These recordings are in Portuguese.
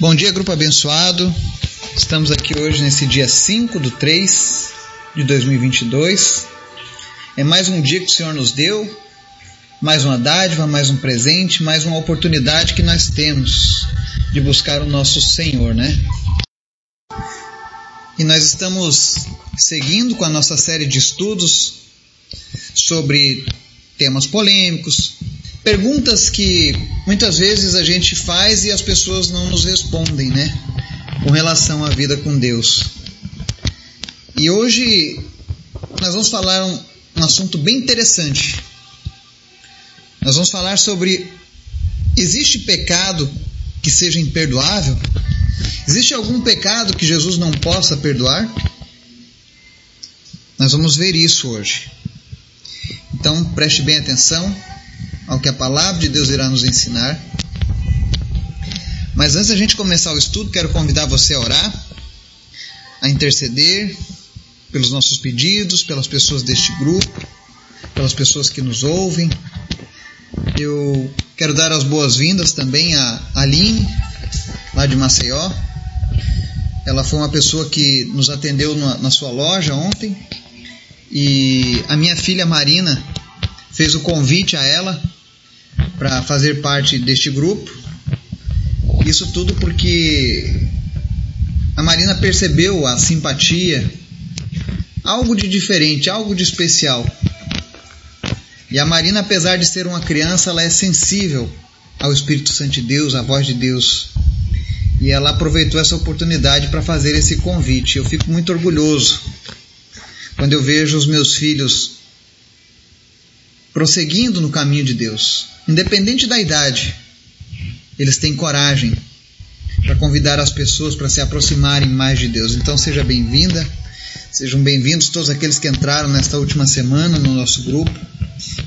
Bom dia, grupo abençoado. Estamos aqui hoje nesse dia 5 do 3 de 2022. É mais um dia que o Senhor nos deu, mais uma dádiva, mais um presente, mais uma oportunidade que nós temos de buscar o nosso Senhor, né? E nós estamos seguindo com a nossa série de estudos sobre temas polêmicos, perguntas que muitas vezes a gente faz e as pessoas não nos respondem, né? Com relação à vida com Deus. E hoje nós vamos falar um, um assunto bem interessante. Nós vamos falar sobre existe pecado que seja imperdoável? Existe algum pecado que Jesus não possa perdoar? Nós vamos ver isso hoje. Então preste bem atenção ao que a palavra de Deus irá nos ensinar. Mas antes da gente começar o estudo, quero convidar você a orar, a interceder pelos nossos pedidos, pelas pessoas deste grupo, pelas pessoas que nos ouvem. Eu quero dar as boas-vindas também a Aline, lá de Maceió. Ela foi uma pessoa que nos atendeu na, sua loja ontem. E a minha filha Marina fez o convite a ela para fazer parte deste grupo. Isso tudo porque a Marina percebeu a simpatia, algo de diferente, algo de especial. E a Marina, apesar de ser uma criança, ela é sensível ao Espírito Santo de Deus, à voz de Deus. E ela aproveitou essa oportunidade para fazer esse convite. Eu fico muito orgulhoso quando eu vejo os meus filhos prosseguindo no caminho de Deus independente da idade, eles têm coragem para convidar as pessoas para se aproximarem mais de Deus. Então seja bem-vinda, sejam bem-vindos todos aqueles que entraram nesta última semana no nosso grupo.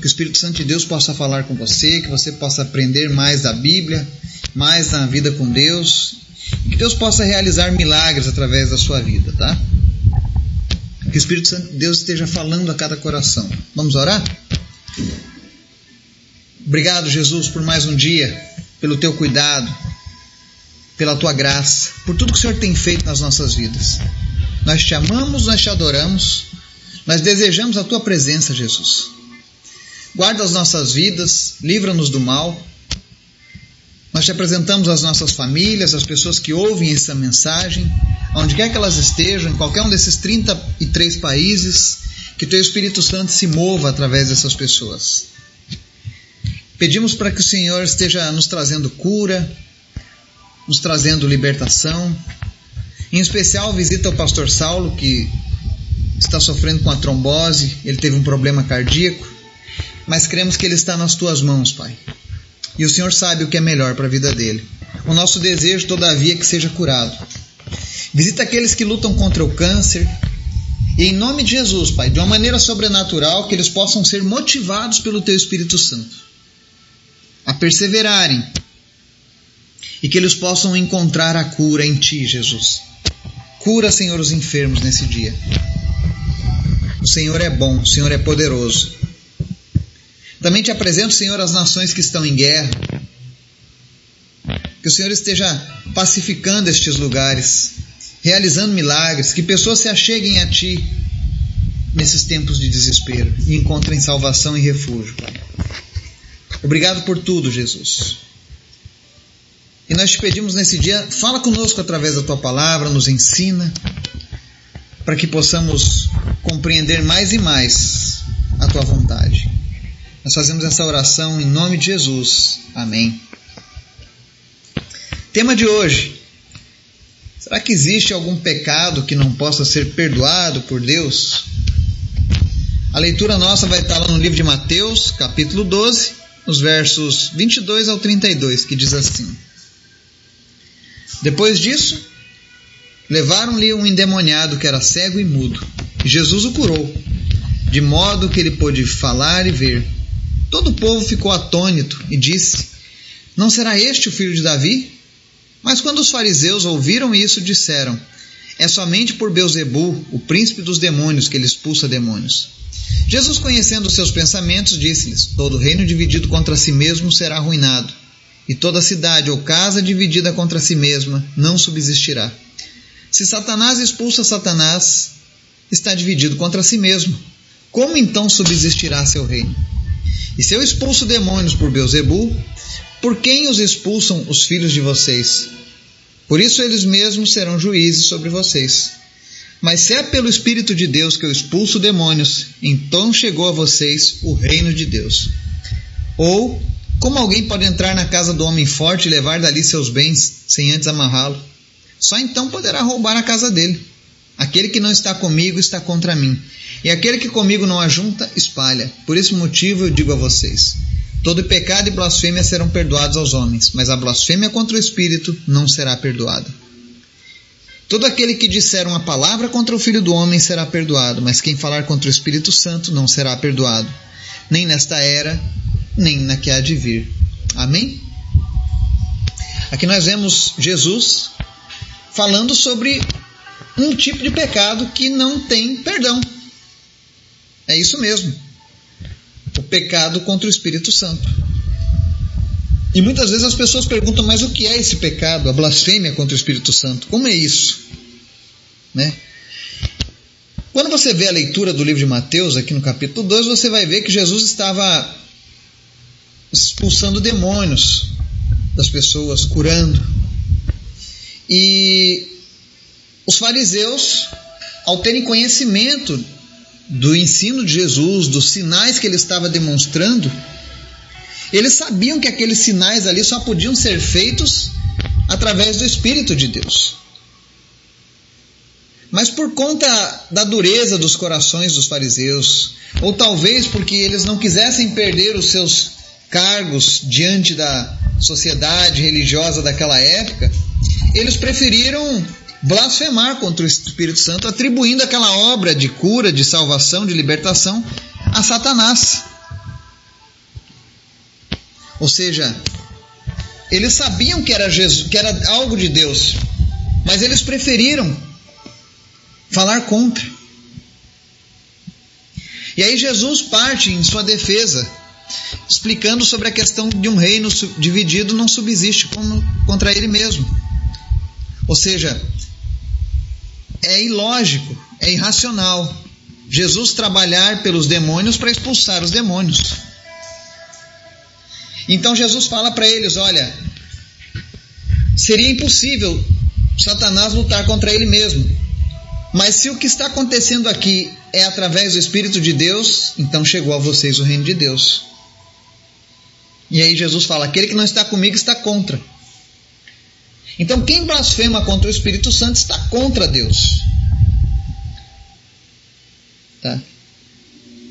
Que o Espírito Santo de Deus possa falar com você, que você possa aprender mais da Bíblia, mais na vida com Deus, e que Deus possa realizar milagres através da sua vida, tá? Que o Espírito Santo de Deus esteja falando a cada coração. Vamos orar? Obrigado, Jesus, por mais um dia, pelo teu cuidado, pela tua graça, por tudo que o Senhor tem feito nas nossas vidas. Nós te amamos, nós te adoramos, nós desejamos a tua presença, Jesus. Guarda as nossas vidas, livra-nos do mal. Nós te apresentamos as nossas famílias, as pessoas que ouvem essa mensagem, onde quer que elas estejam, em qualquer um desses 33 países, que teu Espírito Santo se mova através dessas pessoas. Pedimos para que o Senhor esteja nos trazendo cura, nos trazendo libertação. Em especial, visita o pastor Saulo, que está sofrendo com a trombose, ele teve um problema cardíaco, mas cremos que ele está nas tuas mãos, Pai. E o Senhor sabe o que é melhor para a vida dele. O nosso desejo, todavia, é que seja curado. Visita aqueles que lutam contra o câncer. E em nome de Jesus, Pai, de uma maneira sobrenatural, que eles possam ser motivados pelo Teu Espírito Santo a perseverarem e que eles possam encontrar a cura em Ti, Jesus. Cura, Senhor, os enfermos nesse dia. O Senhor é bom, o Senhor é poderoso. Também te apresento, Senhor, as nações que estão em guerra. Que o Senhor esteja pacificando estes lugares, realizando milagres, que pessoas se acheguem a Ti nesses tempos de desespero e encontrem salvação e refúgio, Pai. Obrigado por tudo, Jesus. E nós te pedimos nesse dia, fala conosco através da tua palavra, nos ensina, para que possamos compreender mais e mais a tua vontade. Nós fazemos essa oração em nome de Jesus. Amém. Tema de hoje: será que existe algum pecado que não possa ser perdoado por Deus? A leitura nossa vai estar lá no livro de Mateus, capítulo 12, nos versos 22 ao 32, que diz assim: Depois disso, levaram-lhe um endemoniado que era cego e mudo, e Jesus o curou, de modo que ele pôde falar e ver. Todo o povo ficou atônito e disse: Não será este o filho de Davi? Mas quando os fariseus ouviram isso, disseram: É somente por Beuzebu, o príncipe dos demônios, que ele expulsa demônios. Jesus, conhecendo os seus pensamentos, disse-lhes: Todo reino dividido contra si mesmo será arruinado, e toda cidade ou casa dividida contra si mesma não subsistirá. Se Satanás expulsa Satanás, está dividido contra si mesmo. Como então subsistirá seu reino? E se eu expulso demônios por Beuzebu, por quem os expulsam os filhos de vocês? Por isso eles mesmos serão juízes sobre vocês. Mas se é pelo Espírito de Deus que eu expulso demônios, então chegou a vocês o reino de Deus. Ou, como alguém pode entrar na casa do homem forte e levar dali seus bens sem antes amarrá-lo? Só então poderá roubar a casa dele. Aquele que não está comigo está contra mim, e aquele que comigo não ajunta, espalha. Por esse motivo eu digo a vocês: todo pecado e blasfêmia serão perdoados aos homens, mas a blasfêmia contra o Espírito não será perdoada. Todo aquele que disser uma palavra contra o Filho do Homem será perdoado, mas quem falar contra o Espírito Santo não será perdoado, nem nesta era, nem na que há de vir. Amém? Aqui nós vemos Jesus falando sobre um tipo de pecado que não tem perdão. É isso mesmo. O pecado contra o Espírito Santo. E muitas vezes as pessoas perguntam, mas o que é esse pecado, a blasfêmia contra o Espírito Santo? Como é isso? Né? Quando você vê a leitura do livro de Mateus, aqui no capítulo 2, você vai ver que Jesus estava expulsando demônios das pessoas, curando. E os fariseus, ao terem conhecimento do ensino de Jesus, dos sinais que ele estava demonstrando, eles sabiam que aqueles sinais ali só podiam ser feitos através do Espírito de Deus. Mas por conta da dureza dos corações dos fariseus, ou talvez porque eles não quisessem perder os seus cargos diante da sociedade religiosa daquela época, eles preferiram blasfemar contra o Espírito Santo, atribuindo aquela obra de cura, de salvação, de libertação a Satanás. Ou seja, eles sabiam que era Jesus, que era algo de Deus, mas eles preferiram falar contra. E aí Jesus parte em sua defesa, explicando sobre a questão de um reino dividido não subsiste contra ele mesmo. Ou seja, é ilógico, é irracional Jesus trabalhar pelos demônios para expulsar os demônios. Então Jesus fala para eles: olha, seria impossível Satanás lutar contra ele mesmo. Mas se o que está acontecendo aqui é através do Espírito de Deus, então chegou a vocês o reino de Deus. E aí Jesus fala: aquele que não está comigo está contra. Então, quem blasfema contra o Espírito Santo está contra Deus. Tá?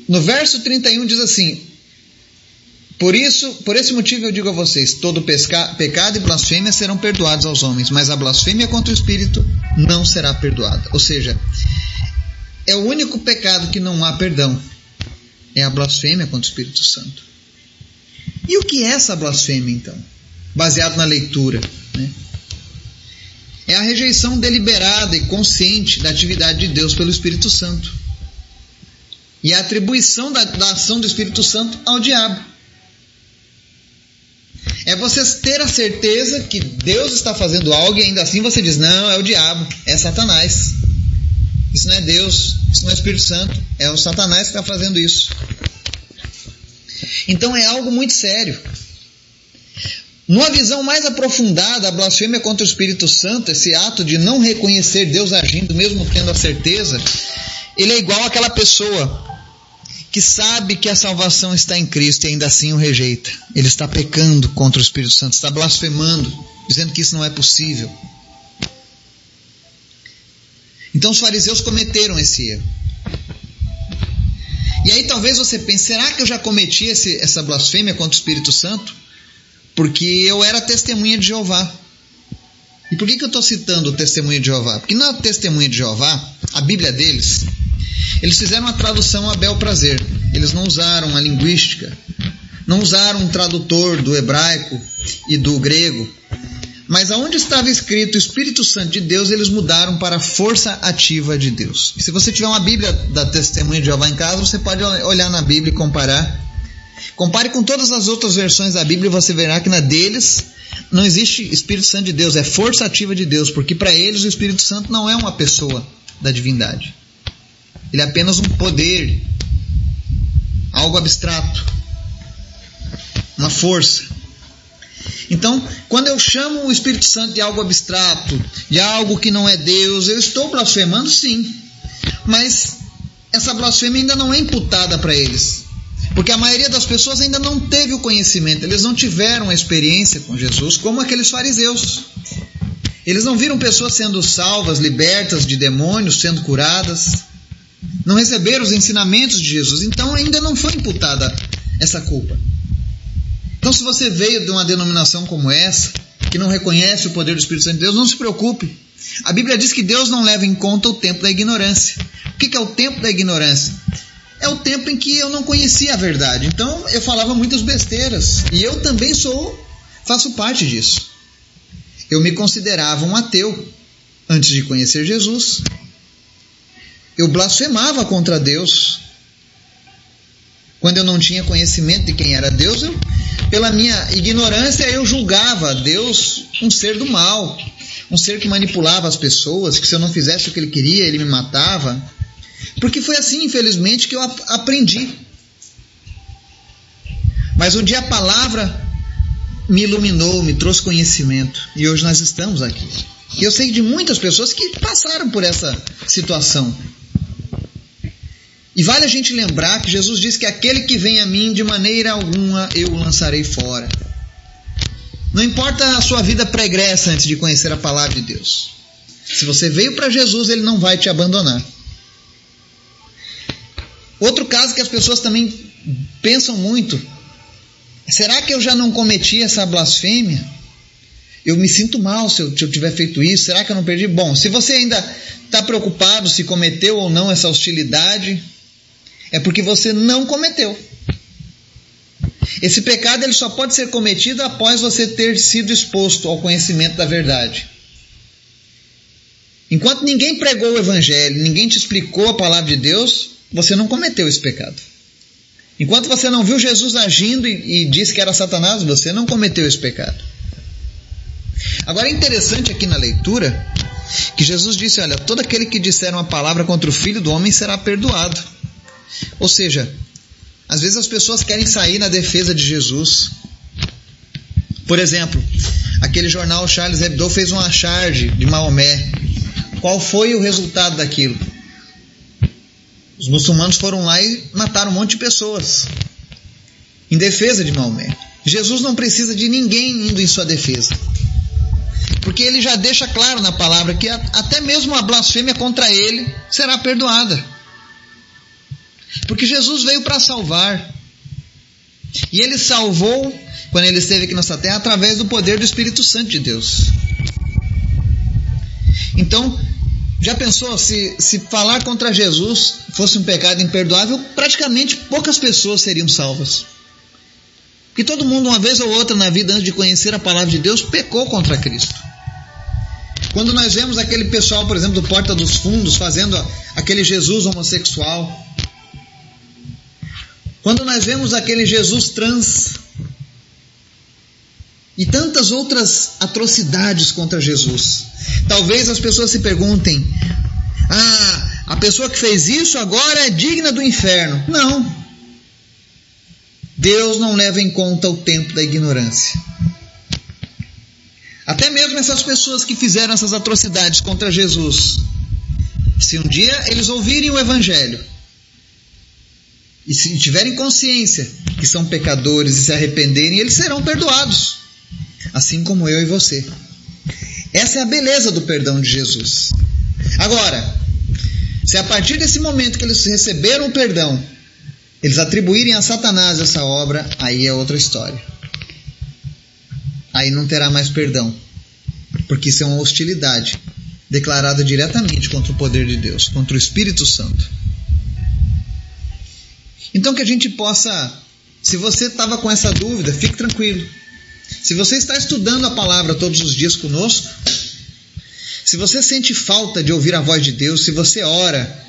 No verso 31 diz assim: Por isso, por esse motivo eu digo a vocês: todo pesca, pecado e blasfêmia serão perdoados aos homens, mas a blasfêmia contra o Espírito não será perdoada. Ou seja, é o único pecado que não há perdão. É a blasfêmia contra o Espírito Santo. E o que é essa blasfêmia, então? Baseado na leitura. Né? é a rejeição deliberada e consciente da atividade de Deus pelo Espírito Santo e a atribuição da, da ação do Espírito Santo ao diabo. É você ter a certeza que Deus está fazendo algo e ainda assim você diz: não, é o diabo, é Satanás. Isso não é Deus, isso não é Espírito Santo, é o Satanás que está fazendo isso. Então é algo muito sério. Numa visão mais aprofundada, a blasfêmia contra o Espírito Santo, esse ato de não reconhecer Deus agindo, mesmo tendo a certeza, ele é igual àquela pessoa que sabe que a salvação está em Cristo e ainda assim o rejeita. Ele está pecando contra o Espírito Santo, está blasfemando, dizendo que isso não é possível. Então os fariseus cometeram esse erro. E aí talvez você pense: será que eu já cometi esse, essa blasfêmia contra o Espírito Santo? Porque eu era testemunha de Jeová. E por que, que eu estou citando o testemunho de Jeová? Porque na testemunha de Jeová, a Bíblia deles, eles fizeram uma tradução a bel prazer. Eles não usaram a linguística, não usaram um tradutor do hebraico e do grego. Mas aonde estava escrito Espírito Santo de Deus, eles mudaram para a força ativa de Deus. E se você tiver uma Bíblia da Testemunha de Jeová em casa, você pode olhar na Bíblia e comparar Compare com todas as outras versões da Bíblia e você verá que na deles não existe Espírito Santo de Deus, é força ativa de Deus, porque para eles o Espírito Santo não é uma pessoa da divindade. Ele é apenas um poder, algo abstrato, uma força. Então, quando eu chamo o Espírito Santo de algo abstrato, de algo que não é Deus, eu estou blasfemando sim. Mas essa blasfêmia ainda não é imputada para eles. Porque a maioria das pessoas ainda não teve o conhecimento, eles não tiveram a experiência com Jesus como aqueles fariseus. Eles não viram pessoas sendo salvas, libertas de demônios, sendo curadas. Não receberam os ensinamentos de Jesus, então ainda não foi imputada essa culpa. Então, se você veio de uma denominação como essa, que não reconhece o poder do Espírito Santo de Deus, não se preocupe. A Bíblia diz que Deus não leva em conta o tempo da ignorância. O que é o tempo da ignorância? É o tempo em que eu não conhecia a verdade. Então eu falava muitas besteiras. E eu também sou, faço parte disso. Eu me considerava um ateu antes de conhecer Jesus. Eu blasfemava contra Deus. Quando eu não tinha conhecimento de quem era Deus, eu pela minha ignorância, eu julgava Deus um ser do mal, um ser que manipulava as pessoas, que se eu não fizesse o que ele queria, ele me matava. Porque foi assim, infelizmente, que eu aprendi. Mas um dia a palavra me iluminou, me trouxe conhecimento. E hoje nós estamos aqui. E eu sei de muitas pessoas que passaram por essa situação. E vale a gente lembrar que Jesus disse que aquele que vem a mim, de maneira alguma eu o lançarei fora. Não importa a sua vida pregressa antes de conhecer a palavra de Deus. Se você veio para Jesus, ele não vai te abandonar. Outro caso que as pessoas também pensam muito: será que eu já não cometi essa blasfêmia? Eu me sinto mal se eu, se eu tiver feito isso. Será que eu não perdi? Bom, se você ainda está preocupado se cometeu ou não essa hostilidade, é porque você não cometeu. Esse pecado ele só pode ser cometido após você ter sido exposto ao conhecimento da verdade. Enquanto ninguém pregou o evangelho, ninguém te explicou a palavra de Deus, você não cometeu esse pecado. Enquanto você não viu Jesus agindo e, e disse que era Satanás, você não cometeu esse pecado. Agora é interessante aqui na leitura que Jesus disse: Olha, todo aquele que disser uma palavra contra o filho do homem será perdoado. Ou seja, às vezes as pessoas querem sair na defesa de Jesus. Por exemplo, aquele jornal Charles Hebdo fez uma charge de Maomé. Qual foi o resultado daquilo? Os muçulmanos foram lá e mataram um monte de pessoas em defesa de Maomé. Jesus não precisa de ninguém indo em sua defesa. Porque ele já deixa claro na palavra que até mesmo a blasfêmia contra ele será perdoada. Porque Jesus veio para salvar. E ele salvou, quando ele esteve aqui nessa terra, através do poder do Espírito Santo de Deus. Então, já pensou se, se falar contra Jesus fosse um pecado imperdoável, praticamente poucas pessoas seriam salvas. Porque todo mundo, uma vez ou outra na vida, antes de conhecer a palavra de Deus, pecou contra Cristo. Quando nós vemos aquele pessoal, por exemplo, do Porta dos Fundos, fazendo aquele Jesus homossexual, quando nós vemos aquele Jesus trans e tantas outras atrocidades contra Jesus, talvez as pessoas se perguntem: ah, a pessoa que fez isso agora é digna do inferno. Não. Deus não leva em conta o tempo da ignorância. Até mesmo essas pessoas que fizeram essas atrocidades contra Jesus, se um dia eles ouvirem o Evangelho, e se tiverem consciência que são pecadores e se arrependerem, eles serão perdoados, assim como eu e você. Essa é a beleza do perdão de Jesus. Agora, se a partir desse momento que eles receberam o perdão, eles atribuírem a Satanás essa obra, aí é outra história. Aí não terá mais perdão, porque isso é uma hostilidade declarada diretamente contra o poder de Deus, contra o Espírito Santo. Então que a gente possa, se você estava com essa dúvida, fique tranquilo. Se você está estudando a palavra todos os dias conosco, se você sente falta de ouvir a voz de Deus, se você ora,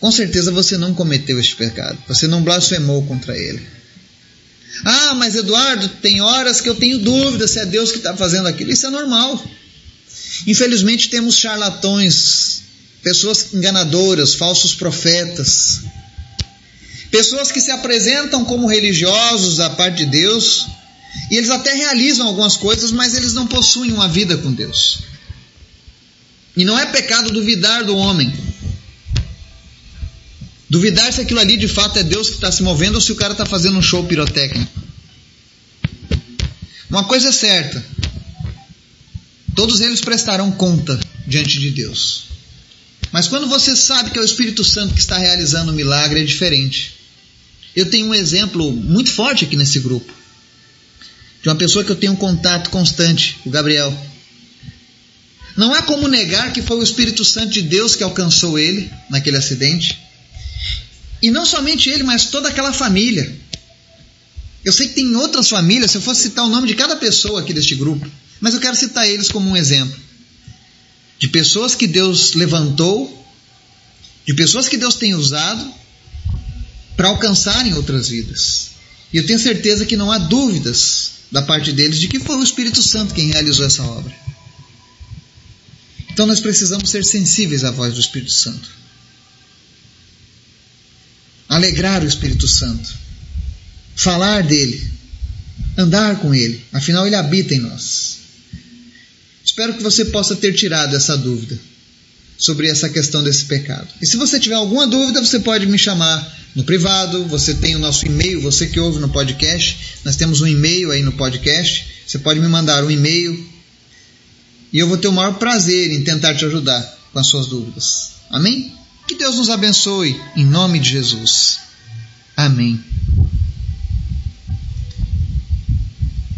com certeza você não cometeu este pecado, você não blasfemou contra ele. Ah, mas Eduardo, tem horas que eu tenho dúvida se é Deus que está fazendo aquilo. Isso é normal. Infelizmente temos charlatões, pessoas enganadoras, falsos profetas, pessoas que se apresentam como religiosos da parte de Deus e eles até realizam algumas coisas, mas eles não possuem uma vida com Deus. E não é pecado duvidar do homem. Duvidar se aquilo ali de fato é Deus que está se movendo ou se o cara está fazendo um show pirotécnico. Uma coisa é certa: todos eles prestarão conta diante de Deus. Mas quando você sabe que é o Espírito Santo que está realizando o milagre, é diferente. Eu tenho um exemplo muito forte aqui nesse grupo de uma pessoa que eu tenho um contato constante, o Gabriel. Não há como negar que foi o Espírito Santo de Deus que alcançou ele naquele acidente. E não somente ele, mas toda aquela família. Eu sei que tem outras famílias, se eu fosse citar o nome de cada pessoa aqui deste grupo, mas eu quero citar eles como um exemplo. De pessoas que Deus levantou, de pessoas que Deus tem usado para alcançarem outras vidas. E eu tenho certeza que não há dúvidas da parte deles de que foi o Espírito Santo quem realizou essa obra. Então nós precisamos ser sensíveis à voz do Espírito Santo. Alegrar o Espírito Santo. Falar dele. Andar com ele. Afinal, ele habita em nós. Espero que você possa ter tirado essa dúvida sobre essa questão desse pecado. E se você tiver alguma dúvida, você pode me chamar no privado, você tem o nosso e-mail, você que ouve no podcast, nós temos um e-mail aí no podcast, você pode me mandar um e-mail e eu vou ter o maior prazer em tentar te ajudar com as suas dúvidas. Amém? Que Deus nos abençoe em nome de Jesus. Amém.